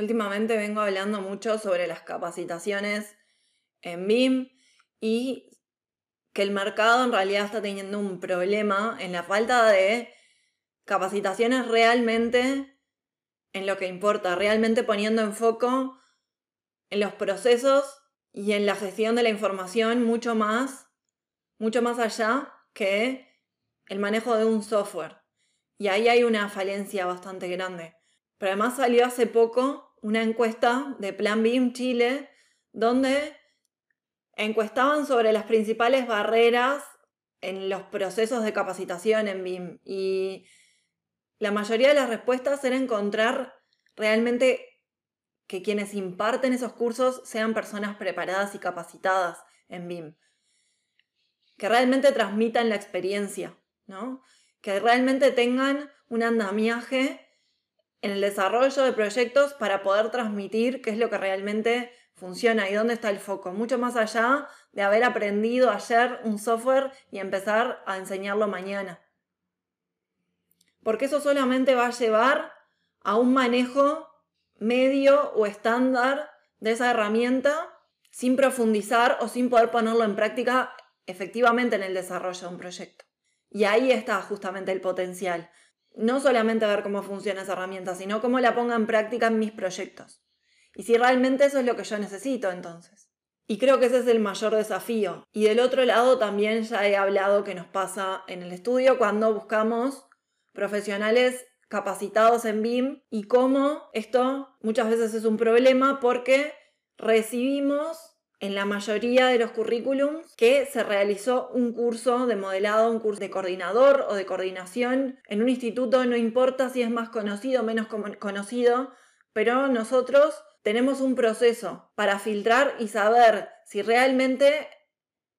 Últimamente vengo hablando mucho sobre las capacitaciones en BIM y que el mercado en realidad está teniendo un problema en la falta de capacitaciones realmente en lo que importa, realmente poniendo en foco en los procesos y en la gestión de la información mucho más, mucho más allá que el manejo de un software. Y ahí hay una falencia bastante grande. Pero además salió hace poco una encuesta de Plan BIM Chile donde encuestaban sobre las principales barreras en los procesos de capacitación en BIM y la mayoría de las respuestas era encontrar realmente que quienes imparten esos cursos sean personas preparadas y capacitadas en BIM, que realmente transmitan la experiencia, ¿no? que realmente tengan un andamiaje en el desarrollo de proyectos para poder transmitir qué es lo que realmente funciona y dónde está el foco, mucho más allá de haber aprendido ayer un software y empezar a enseñarlo mañana. Porque eso solamente va a llevar a un manejo medio o estándar de esa herramienta sin profundizar o sin poder ponerlo en práctica efectivamente en el desarrollo de un proyecto. Y ahí está justamente el potencial no solamente ver cómo funciona esa herramienta, sino cómo la ponga en práctica en mis proyectos. Y si realmente eso es lo que yo necesito entonces. Y creo que ese es el mayor desafío. Y del otro lado también ya he hablado que nos pasa en el estudio cuando buscamos profesionales capacitados en BIM y cómo esto muchas veces es un problema porque recibimos en la mayoría de los currículums que se realizó un curso de modelado, un curso de coordinador o de coordinación en un instituto, no importa si es más conocido o menos conocido, pero nosotros tenemos un proceso para filtrar y saber si realmente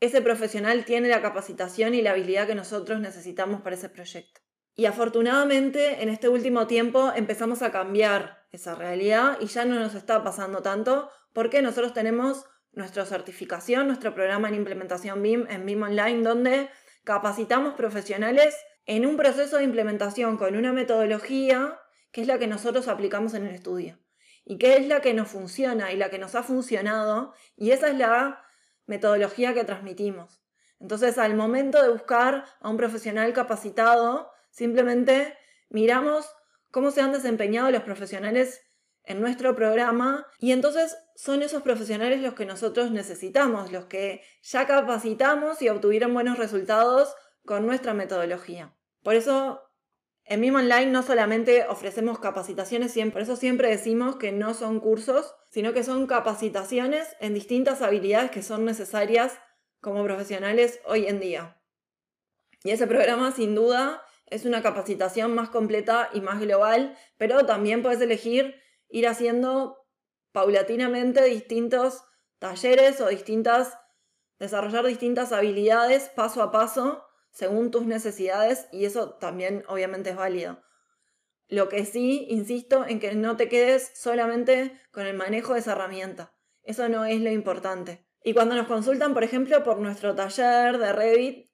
ese profesional tiene la capacitación y la habilidad que nosotros necesitamos para ese proyecto. Y afortunadamente en este último tiempo empezamos a cambiar esa realidad y ya no nos está pasando tanto porque nosotros tenemos nuestra certificación, nuestro programa en implementación BIM en BIM Online, donde capacitamos profesionales en un proceso de implementación con una metodología que es la que nosotros aplicamos en el estudio y que es la que nos funciona y la que nos ha funcionado y esa es la metodología que transmitimos. Entonces, al momento de buscar a un profesional capacitado, simplemente miramos cómo se han desempeñado los profesionales en nuestro programa y entonces son esos profesionales los que nosotros necesitamos, los que ya capacitamos y obtuvieron buenos resultados con nuestra metodología. Por eso en MIM Online no solamente ofrecemos capacitaciones, por eso siempre decimos que no son cursos, sino que son capacitaciones en distintas habilidades que son necesarias como profesionales hoy en día. Y ese programa sin duda es una capacitación más completa y más global, pero también puedes elegir ir haciendo paulatinamente distintos talleres o distintas, desarrollar distintas habilidades paso a paso según tus necesidades y eso también obviamente es válido. Lo que sí, insisto, en que no te quedes solamente con el manejo de esa herramienta. Eso no es lo importante. Y cuando nos consultan, por ejemplo, por nuestro taller de Revit,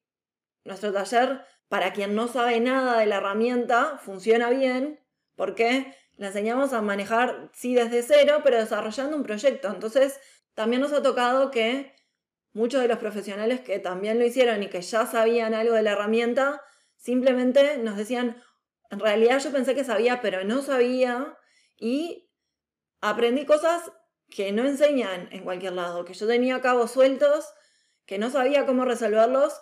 nuestro taller, para quien no sabe nada de la herramienta, funciona bien porque la enseñamos a manejar, sí, desde cero, pero desarrollando un proyecto. Entonces, también nos ha tocado que muchos de los profesionales que también lo hicieron y que ya sabían algo de la herramienta, simplemente nos decían, en realidad yo pensé que sabía, pero no sabía y aprendí cosas que no enseñan en cualquier lado, que yo tenía cabos sueltos, que no sabía cómo resolverlos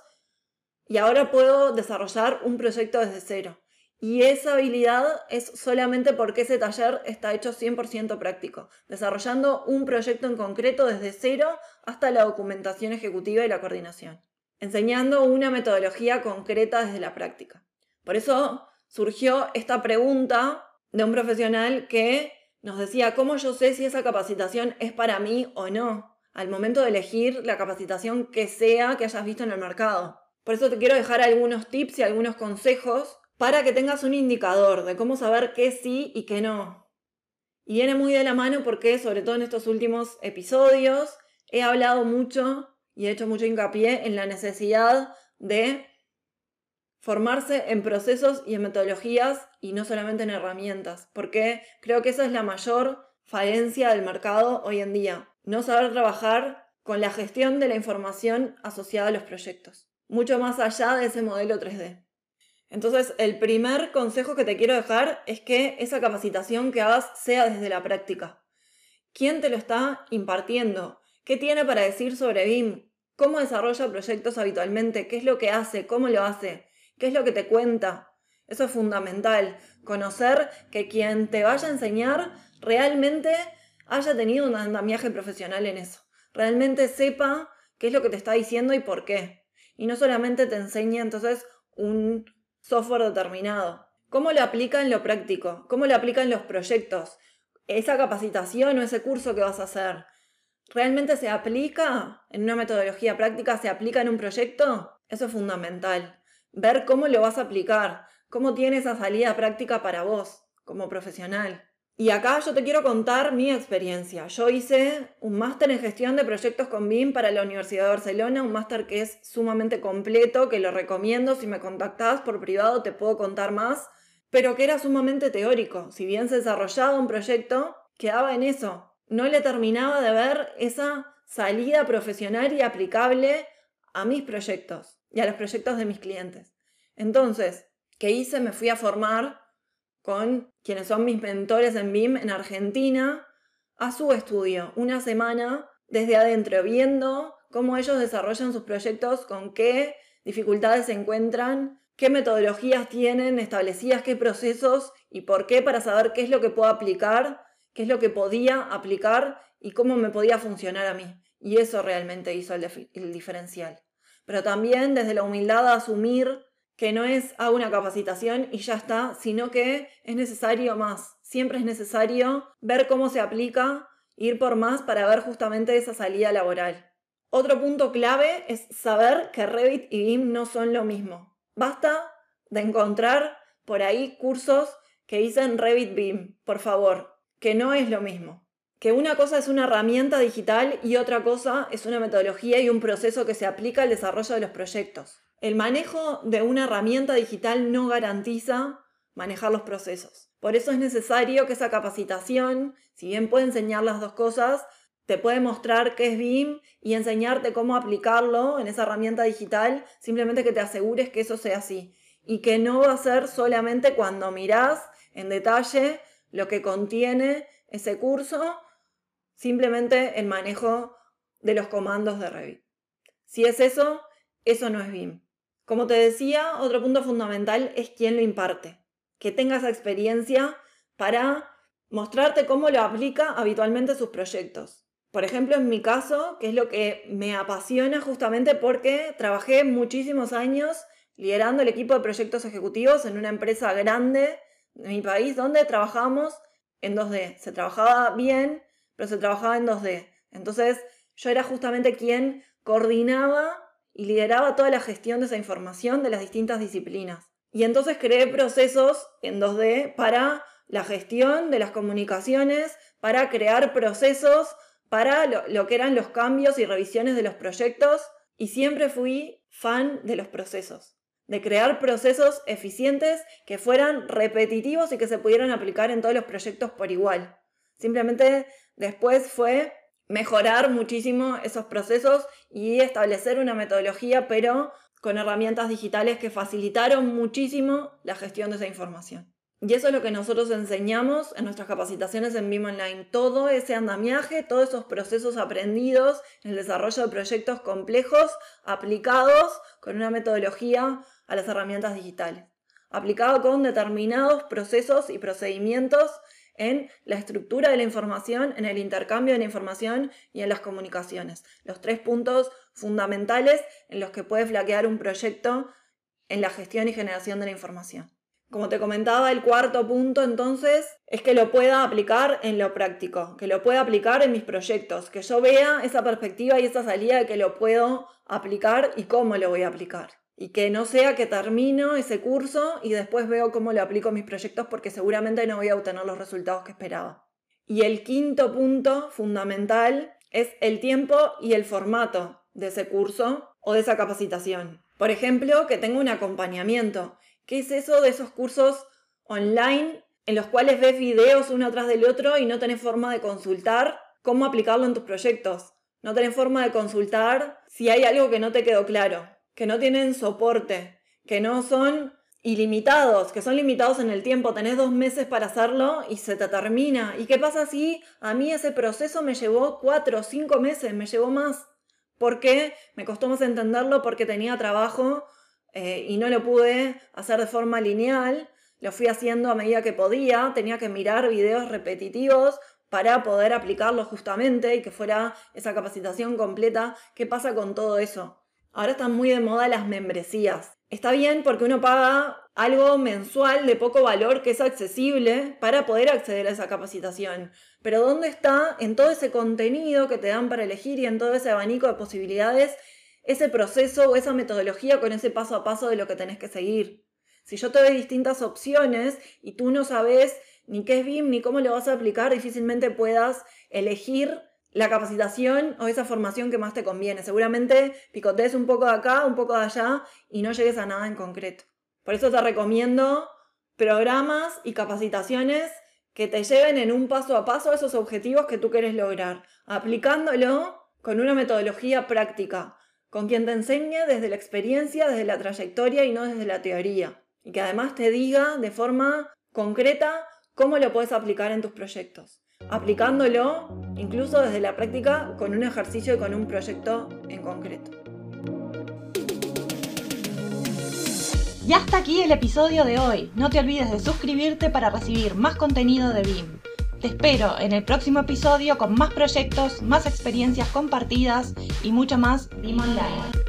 y ahora puedo desarrollar un proyecto desde cero. Y esa habilidad es solamente porque ese taller está hecho 100% práctico, desarrollando un proyecto en concreto desde cero hasta la documentación ejecutiva y la coordinación, enseñando una metodología concreta desde la práctica. Por eso surgió esta pregunta de un profesional que nos decía, ¿cómo yo sé si esa capacitación es para mí o no? Al momento de elegir la capacitación que sea que hayas visto en el mercado. Por eso te quiero dejar algunos tips y algunos consejos para que tengas un indicador de cómo saber qué sí y qué no. Y viene muy de la mano porque, sobre todo en estos últimos episodios, he hablado mucho y he hecho mucho hincapié en la necesidad de formarse en procesos y en metodologías y no solamente en herramientas, porque creo que esa es la mayor falencia del mercado hoy en día, no saber trabajar con la gestión de la información asociada a los proyectos, mucho más allá de ese modelo 3D. Entonces, el primer consejo que te quiero dejar es que esa capacitación que hagas sea desde la práctica. ¿Quién te lo está impartiendo? ¿Qué tiene para decir sobre BIM? ¿Cómo desarrolla proyectos habitualmente? ¿Qué es lo que hace? ¿Cómo lo hace? ¿Qué es lo que te cuenta? Eso es fundamental. Conocer que quien te vaya a enseñar realmente haya tenido un andamiaje profesional en eso. Realmente sepa qué es lo que te está diciendo y por qué. Y no solamente te enseñe entonces un software determinado. ¿Cómo lo aplica en lo práctico? ¿Cómo lo aplica en los proyectos? Esa capacitación o ese curso que vas a hacer, ¿realmente se aplica en una metodología práctica? ¿Se aplica en un proyecto? Eso es fundamental. Ver cómo lo vas a aplicar, cómo tiene esa salida práctica para vos como profesional. Y acá yo te quiero contar mi experiencia. Yo hice un máster en gestión de proyectos con BIM para la Universidad de Barcelona, un máster que es sumamente completo, que lo recomiendo. Si me contactás por privado te puedo contar más, pero que era sumamente teórico. Si bien se desarrollaba un proyecto, quedaba en eso. No le terminaba de ver esa salida profesional y aplicable a mis proyectos y a los proyectos de mis clientes. Entonces, ¿qué hice? Me fui a formar con quienes son mis mentores en BIM en Argentina a su estudio, una semana desde adentro, viendo cómo ellos desarrollan sus proyectos, con qué dificultades se encuentran, qué metodologías tienen establecidas, qué procesos y por qué para saber qué es lo que puedo aplicar, qué es lo que podía aplicar y cómo me podía funcionar a mí. Y eso realmente hizo el, el diferencial. Pero también desde la humildad a asumir que no es a una capacitación y ya está, sino que es necesario más. Siempre es necesario ver cómo se aplica, ir por más para ver justamente esa salida laboral. Otro punto clave es saber que Revit y BIM no son lo mismo. Basta de encontrar por ahí cursos que dicen Revit BIM, por favor, que no es lo mismo. Que una cosa es una herramienta digital y otra cosa es una metodología y un proceso que se aplica al desarrollo de los proyectos. El manejo de una herramienta digital no garantiza manejar los procesos. Por eso es necesario que esa capacitación, si bien puede enseñar las dos cosas, te puede mostrar qué es BIM y enseñarte cómo aplicarlo en esa herramienta digital, simplemente que te asegures que eso sea así. Y que no va a ser solamente cuando mirás en detalle lo que contiene ese curso, simplemente el manejo de los comandos de Revit. Si es eso, eso no es BIM. Como te decía, otro punto fundamental es quién lo imparte. Que tenga esa experiencia para mostrarte cómo lo aplica habitualmente sus proyectos. Por ejemplo, en mi caso, que es lo que me apasiona justamente porque trabajé muchísimos años liderando el equipo de proyectos ejecutivos en una empresa grande de mi país donde trabajamos en 2D. Se trabajaba bien, pero se trabajaba en 2D. Entonces yo era justamente quien coordinaba y lideraba toda la gestión de esa información de las distintas disciplinas. Y entonces creé procesos en 2D para la gestión de las comunicaciones, para crear procesos para lo, que eran los cambios y revisiones de los proyectos y siempre fui fan de los procesos, de crear procesos eficientes que fueran repetitivos y que se pudieran aplicar en todos los proyectos por igual. Simplemente después fue mejorar muchísimo esos procesos y establecer una metodología, pero con herramientas digitales que facilitaron muchísimo la gestión de esa información. Y eso es lo que nosotros enseñamos en nuestras capacitaciones en BIM Online. Todo ese andamiaje, todos esos procesos aprendidos en el desarrollo de proyectos complejos aplicados con una metodología a las herramientas digitales. Aplicado con determinados procesos y procedimientos en la estructura de la información, en el intercambio de la información y en las comunicaciones. Los tres puntos fundamentales en los que puede flaquear un proyecto en la gestión y generación de la información. Como te comentaba, el cuarto punto entonces es que lo pueda aplicar en lo práctico, que lo pueda aplicar en mis proyectos, que yo vea esa perspectiva y esa salida de que lo puedo aplicar y cómo lo voy a aplicar. Y que no sea que termino ese curso y después veo cómo lo aplico en mis proyectos porque seguramente no voy a obtener los resultados que esperaba. Y el quinto punto fundamental es el tiempo y el formato de ese curso o de esa capacitación. Por ejemplo, que tenga un acompañamiento. ¿Qué es eso de esos cursos online en los cuales ves videos uno atrás del otro y no tenés forma de consultar cómo aplicarlo en tus proyectos? No tenés forma de consultar si hay algo que no te quedó claro, que no tienen soporte, que no son ilimitados, que son limitados en el tiempo. Tenés dos meses para hacerlo y se te termina. ¿Y qué pasa si a mí ese proceso me llevó cuatro o cinco meses, me llevó más? ¿Por qué? Me costó más entenderlo porque tenía trabajo eh, y no lo pude hacer de forma lineal. Lo fui haciendo a medida que podía. Tenía que mirar videos repetitivos para poder aplicarlo justamente y que fuera esa capacitación completa. ¿Qué pasa con todo eso? Ahora están muy de moda las membresías. Está bien porque uno paga algo mensual de poco valor que es accesible para poder acceder a esa capacitación. Pero ¿dónde está en todo ese contenido que te dan para elegir y en todo ese abanico de posibilidades ese proceso o esa metodología con ese paso a paso de lo que tenés que seguir? Si yo te doy distintas opciones y tú no sabes ni qué es BIM ni cómo lo vas a aplicar, difícilmente puedas elegir la capacitación o esa formación que más te conviene. Seguramente picotees un poco de acá, un poco de allá y no llegues a nada en concreto. Por eso te recomiendo programas y capacitaciones que te lleven en un paso a paso a esos objetivos que tú quieres lograr, aplicándolo con una metodología práctica, con quien te enseñe desde la experiencia, desde la trayectoria y no desde la teoría. Y que además te diga de forma concreta cómo lo puedes aplicar en tus proyectos aplicándolo incluso desde la práctica con un ejercicio y con un proyecto en concreto. Y hasta aquí el episodio de hoy. No te olvides de suscribirte para recibir más contenido de BIM. Te espero en el próximo episodio con más proyectos, más experiencias compartidas y mucho más BIM Online.